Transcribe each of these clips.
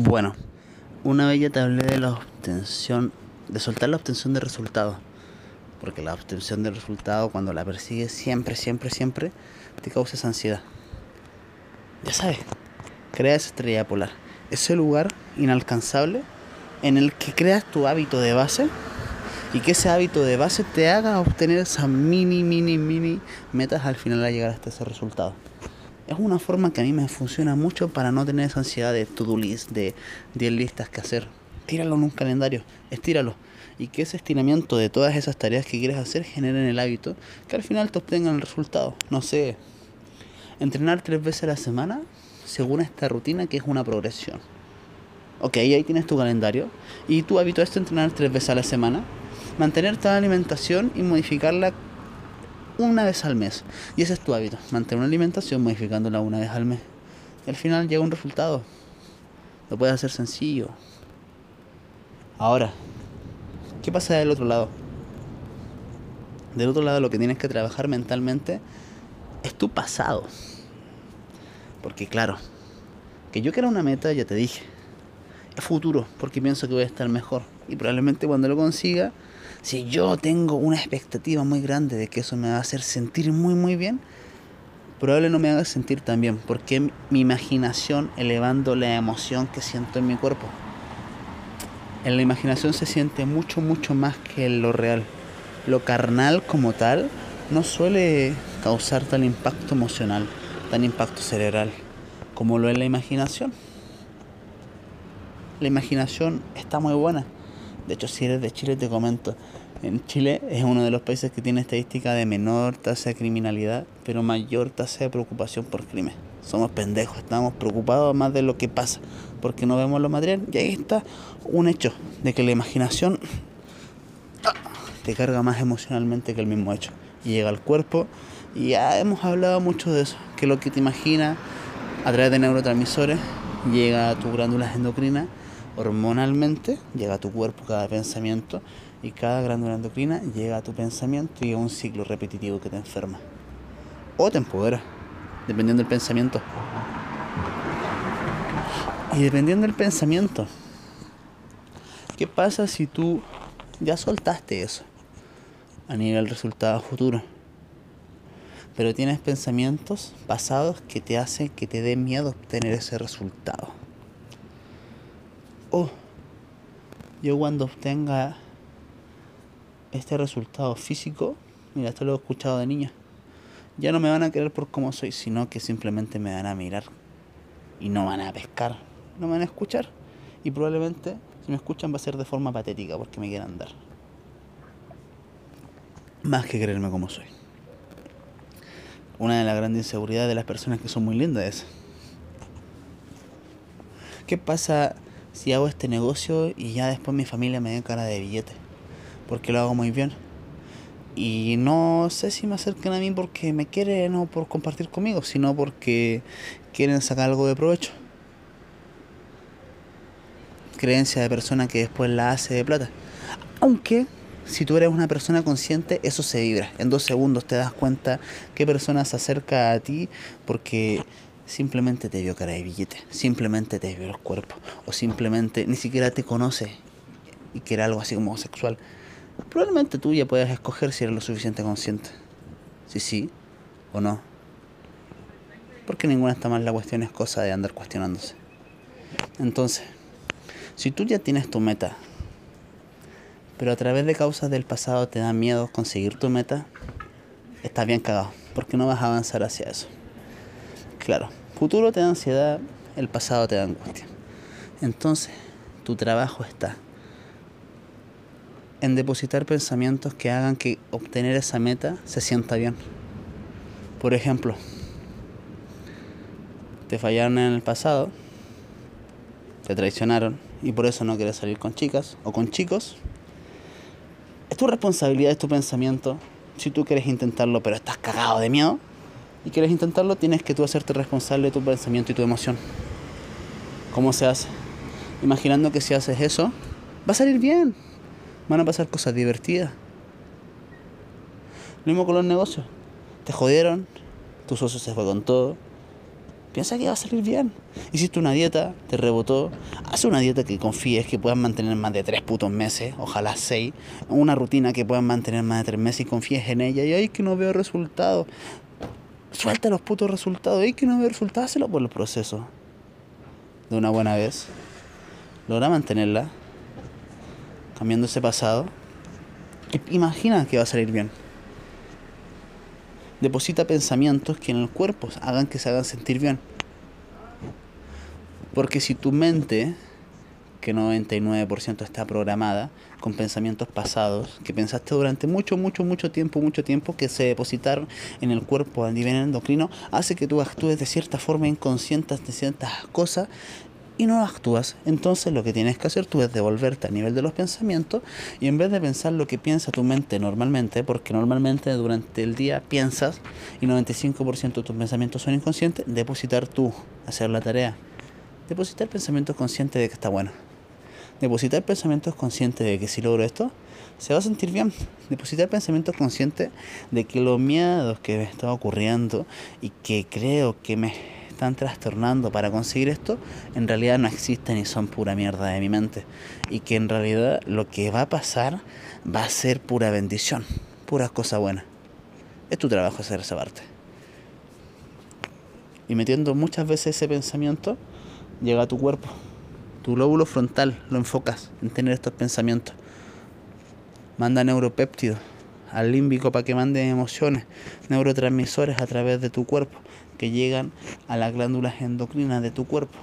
Bueno, una vez ya te hablé de la obtención, de soltar la obtención de resultados. Porque la obtención de resultados, cuando la persigues siempre, siempre, siempre, te causa ansiedad. Ya sabes, crea esa estrella polar. Ese lugar inalcanzable en el que creas tu hábito de base y que ese hábito de base te haga obtener esas mini, mini, mini metas al final a llegar hasta ese resultado. Es una forma que a mí me funciona mucho para no tener esa ansiedad de to-do list, de 10 listas que hacer. Tíralo en un calendario, estíralo. Y que ese estiramiento de todas esas tareas que quieres hacer generen el hábito que al final te obtengan el resultado. No sé, entrenar tres veces a la semana según esta rutina que es una progresión. Ok, ahí tienes tu calendario y tu hábito es entrenar tres veces a la semana mantener toda la alimentación y modificarla una vez al mes. Y ese es tu hábito, mantener una alimentación modificándola una vez al mes. Y al final llega un resultado. Lo puedes hacer sencillo. Ahora, ¿qué pasa del otro lado? Del otro lado lo que tienes que trabajar mentalmente es tu pasado. Porque claro, que yo quiera una meta, ya te dije, es futuro, porque pienso que voy a estar mejor. Y probablemente cuando lo consiga, si yo tengo una expectativa muy grande de que eso me va a hacer sentir muy muy bien, probablemente no me haga sentir tan bien, porque mi imaginación elevando la emoción que siento en mi cuerpo. En la imaginación se siente mucho mucho más que en lo real. Lo carnal como tal no suele causar tal impacto emocional, tan impacto cerebral como lo es la imaginación. La imaginación está muy buena de hecho, si eres de Chile, te comento. En Chile es uno de los países que tiene estadística de menor tasa de criminalidad, pero mayor tasa de preocupación por crimen. Somos pendejos, estamos preocupados más de lo que pasa, porque no vemos lo material. Y ahí está un hecho de que la imaginación te carga más emocionalmente que el mismo hecho. Y llega al cuerpo, y ya hemos hablado mucho de eso, que lo que te imaginas a través de neurotransmisores llega a tus glándulas endocrinas hormonalmente llega a tu cuerpo cada pensamiento y cada glándula endocrina llega a tu pensamiento y es un ciclo repetitivo que te enferma o te empodera, dependiendo del pensamiento. Y dependiendo del pensamiento, ¿qué pasa si tú ya soltaste eso a nivel resultado futuro? Pero tienes pensamientos pasados que te hacen que te dé miedo obtener ese resultado oh, yo cuando obtenga este resultado físico, mira, esto lo he escuchado de niña, ya no me van a querer por cómo soy, sino que simplemente me van a mirar y no van a pescar, no me van a escuchar. Y probablemente, si me escuchan, va a ser de forma patética porque me quieran dar. Más que creerme como soy. Una de las grandes inseguridades de las personas que son muy lindas es. ¿Qué pasa si hago este negocio y ya después mi familia me dé cara de billete, porque lo hago muy bien. Y no sé si me acercan a mí porque me quieren o por compartir conmigo, sino porque quieren sacar algo de provecho. Creencia de persona que después la hace de plata. Aunque si tú eres una persona consciente, eso se vibra. En dos segundos te das cuenta qué persona se acerca a ti porque simplemente te vio cara de billete, simplemente te vio el cuerpo, o simplemente ni siquiera te conoce y que algo así como sexual, probablemente tú ya puedas escoger si eres lo suficiente consciente. Si sí o no. Porque ninguna está mal, la cuestión es cosa de andar cuestionándose. Entonces, si tú ya tienes tu meta, pero a través de causas del pasado te da miedo conseguir tu meta, estás bien cagado, porque no vas a avanzar hacia eso. Claro, futuro te da ansiedad, el pasado te da angustia. Entonces, tu trabajo está en depositar pensamientos que hagan que obtener esa meta se sienta bien. Por ejemplo, te fallaron en el pasado, te traicionaron y por eso no quieres salir con chicas o con chicos. Es tu responsabilidad, es tu pensamiento. Si tú quieres intentarlo pero estás cagado de miedo, y quieres intentarlo, tienes que tú hacerte responsable de tu pensamiento y tu emoción. ¿Cómo se hace? Imaginando que si haces eso, va a salir bien. Van a pasar cosas divertidas. Lo mismo con los negocios. Te jodieron, tu socio se fue con todo. piensa que va a salir bien. Hiciste una dieta, te rebotó, haz una dieta que confíes que puedas mantener más de tres putos meses, ojalá seis, una rutina que puedas mantener más de tres meses y confíes en ella y ay que no veo resultados. Suelta los putos resultados, ay que no veo resultados, hazlo por el proceso. De una buena vez. Logra mantenerla, cambiando ese pasado. Imagina que va a salir bien deposita pensamientos que en el cuerpo hagan que se hagan sentir bien. Porque si tu mente, que 99% está programada con pensamientos pasados, que pensaste durante mucho, mucho, mucho tiempo, mucho tiempo, que se depositaron en el cuerpo a nivel endocrino, hace que tú actúes de cierta forma inconsciente de ciertas cosas y no actúas. Entonces lo que tienes que hacer tú es devolverte a nivel de los pensamientos y en vez de pensar lo que piensa tu mente normalmente, porque normalmente durante el día piensas y 95% de tus pensamientos son inconscientes, depositar tú, hacer la tarea. Depositar pensamientos conscientes de que está bueno. Depositar pensamientos conscientes de que si logro esto, se va a sentir bien. Depositar pensamientos conscientes de que los miedos que me están ocurriendo y que creo que me están trastornando para conseguir esto, en realidad no existen y son pura mierda de mi mente. Y que en realidad lo que va a pasar va a ser pura bendición, pura cosa buena. Es tu trabajo hacer esa parte. Y metiendo muchas veces ese pensamiento, llega a tu cuerpo. Tu lóbulo frontal lo enfocas en tener estos pensamientos. Manda neuropéptidos al límbico para que mande emociones, neurotransmisores a través de tu cuerpo que llegan a las glándulas endocrinas de tu cuerpo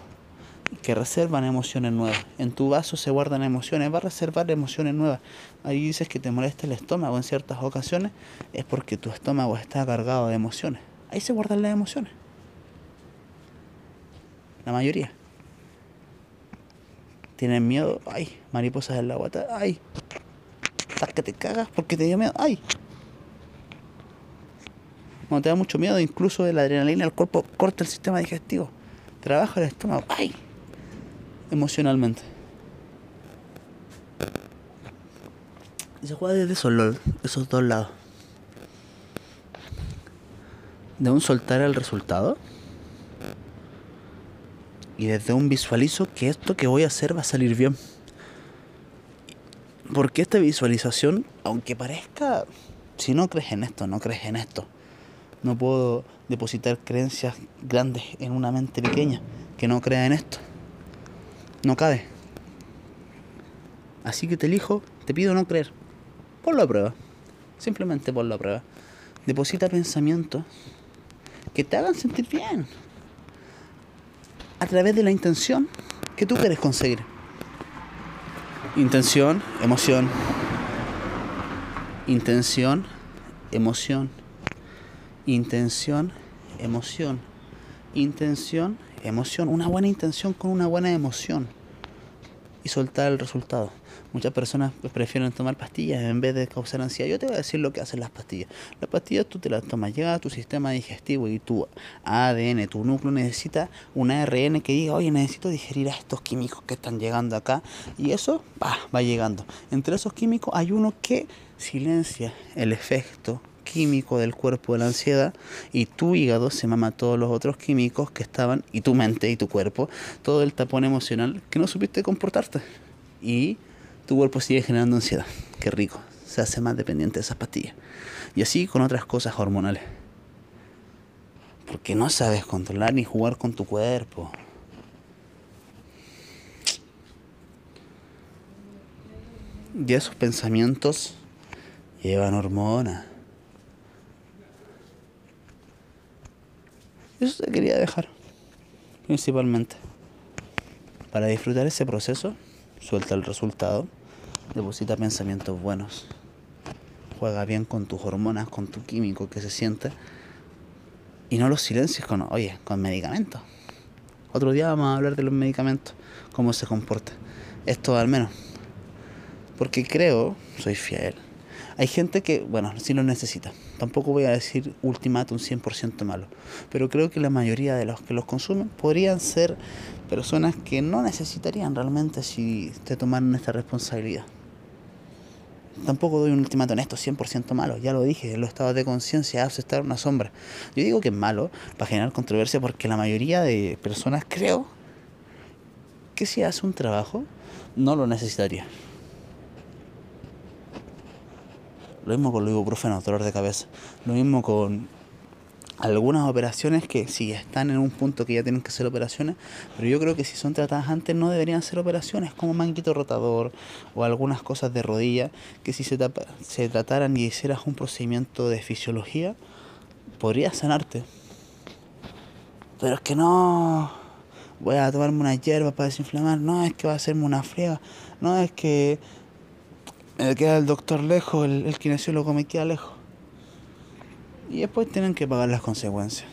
que reservan emociones nuevas. En tu vaso se guardan emociones, va a reservar emociones nuevas. Ahí dices que te molesta el estómago en ciertas ocasiones, es porque tu estómago está cargado de emociones. Ahí se guardan las emociones. La mayoría. Tienen miedo, ay, mariposas en la guata, ay. Estás que te cagas porque te dio miedo, ay. Cuando te da mucho miedo, incluso la adrenalina, el cuerpo corta el sistema digestivo. Trabaja el estómago. ¡Ay! Emocionalmente. Y se juega desde esos, esos dos lados. De un soltar el resultado. Y desde un visualizo que esto que voy a hacer va a salir bien. Porque esta visualización, aunque parezca, si no crees en esto, no crees en esto no puedo depositar creencias grandes en una mente pequeña que no crea en esto. No cabe. Así que te elijo, te pido no creer. Ponlo a prueba. Simplemente ponlo a prueba. Deposita pensamientos que te hagan sentir bien. A través de la intención que tú quieres conseguir. Intención, emoción. Intención, emoción Intención, emoción. Intención, emoción. Una buena intención con una buena emoción. Y soltar el resultado. Muchas personas prefieren tomar pastillas en vez de causar ansiedad. Yo te voy a decir lo que hacen las pastillas. Las pastillas tú te las tomas, llega a tu sistema digestivo y tu ADN, tu núcleo necesita un ARN que diga, oye, necesito digerir a estos químicos que están llegando acá. Y eso va, va llegando. Entre esos químicos hay uno que silencia el efecto químico del cuerpo de la ansiedad y tu hígado se mama todos los otros químicos que estaban, y tu mente y tu cuerpo, todo el tapón emocional que no supiste comportarte. Y tu cuerpo sigue generando ansiedad. Qué rico. Se hace más dependiente de esas pastillas. Y así con otras cosas hormonales. Porque no sabes controlar ni jugar con tu cuerpo. Y esos pensamientos llevan hormonas. Eso te quería dejar, principalmente. Para disfrutar ese proceso, suelta el resultado, deposita pensamientos buenos, juega bien con tus hormonas, con tu químico que se siente, y no los silencios con, oye, con medicamentos. Otro día vamos a hablar de los medicamentos, cómo se comporta. Esto al menos. Porque creo, soy fiel, hay gente que, bueno, sí lo necesita. Tampoco voy a decir ultimátum 100% malo. Pero creo que la mayoría de los que los consumen podrían ser personas que no necesitarían realmente si te tomaran esta responsabilidad. Tampoco doy un ultimato en esto 100% malo, ya lo dije, los estados de conciencia, aceptar una sombra. Yo digo que es malo para generar controversia porque la mayoría de personas creo que si hace un trabajo no lo necesitaría. Lo mismo con el ibuprofeno, dolor de cabeza. Lo mismo con algunas operaciones que sí están en un punto que ya tienen que ser operaciones, pero yo creo que si son tratadas antes no deberían ser operaciones, como manguito rotador o algunas cosas de rodilla, que si se, se trataran y hicieras un procedimiento de fisiología, podría sanarte. Pero es que no voy a tomarme una hierba para desinflamar, no es que va a hacerme una friega, no es que me queda el doctor lejos, el, el kinesiólogo me queda lejos y después tienen que pagar las consecuencias.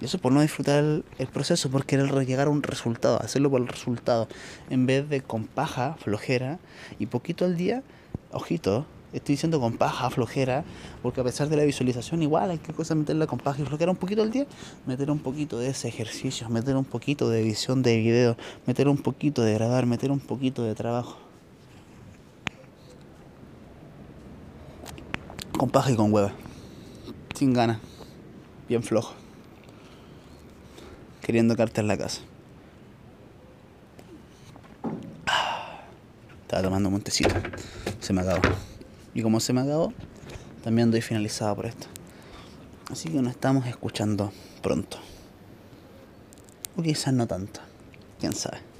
Y eso por no disfrutar el, proceso, por querer llegar a un resultado, hacerlo por el resultado, en vez de con paja, flojera y poquito al día, ojito, estoy diciendo con paja, flojera, porque a pesar de la visualización, igual hay que cosa meterla con paja y flojera un poquito al día, meter un poquito de ese ejercicio, meter un poquito de edición de video, meter un poquito de grabar, meter un poquito de trabajo. Con paja y con hueva. Sin ganas. Bien flojo. Queriendo quedarte en la casa. Estaba tomando montecito. Se me acabó. Y como se me acabó, también doy finalizado por esto. Así que nos estamos escuchando pronto. O quizás no tanto. Quién sabe.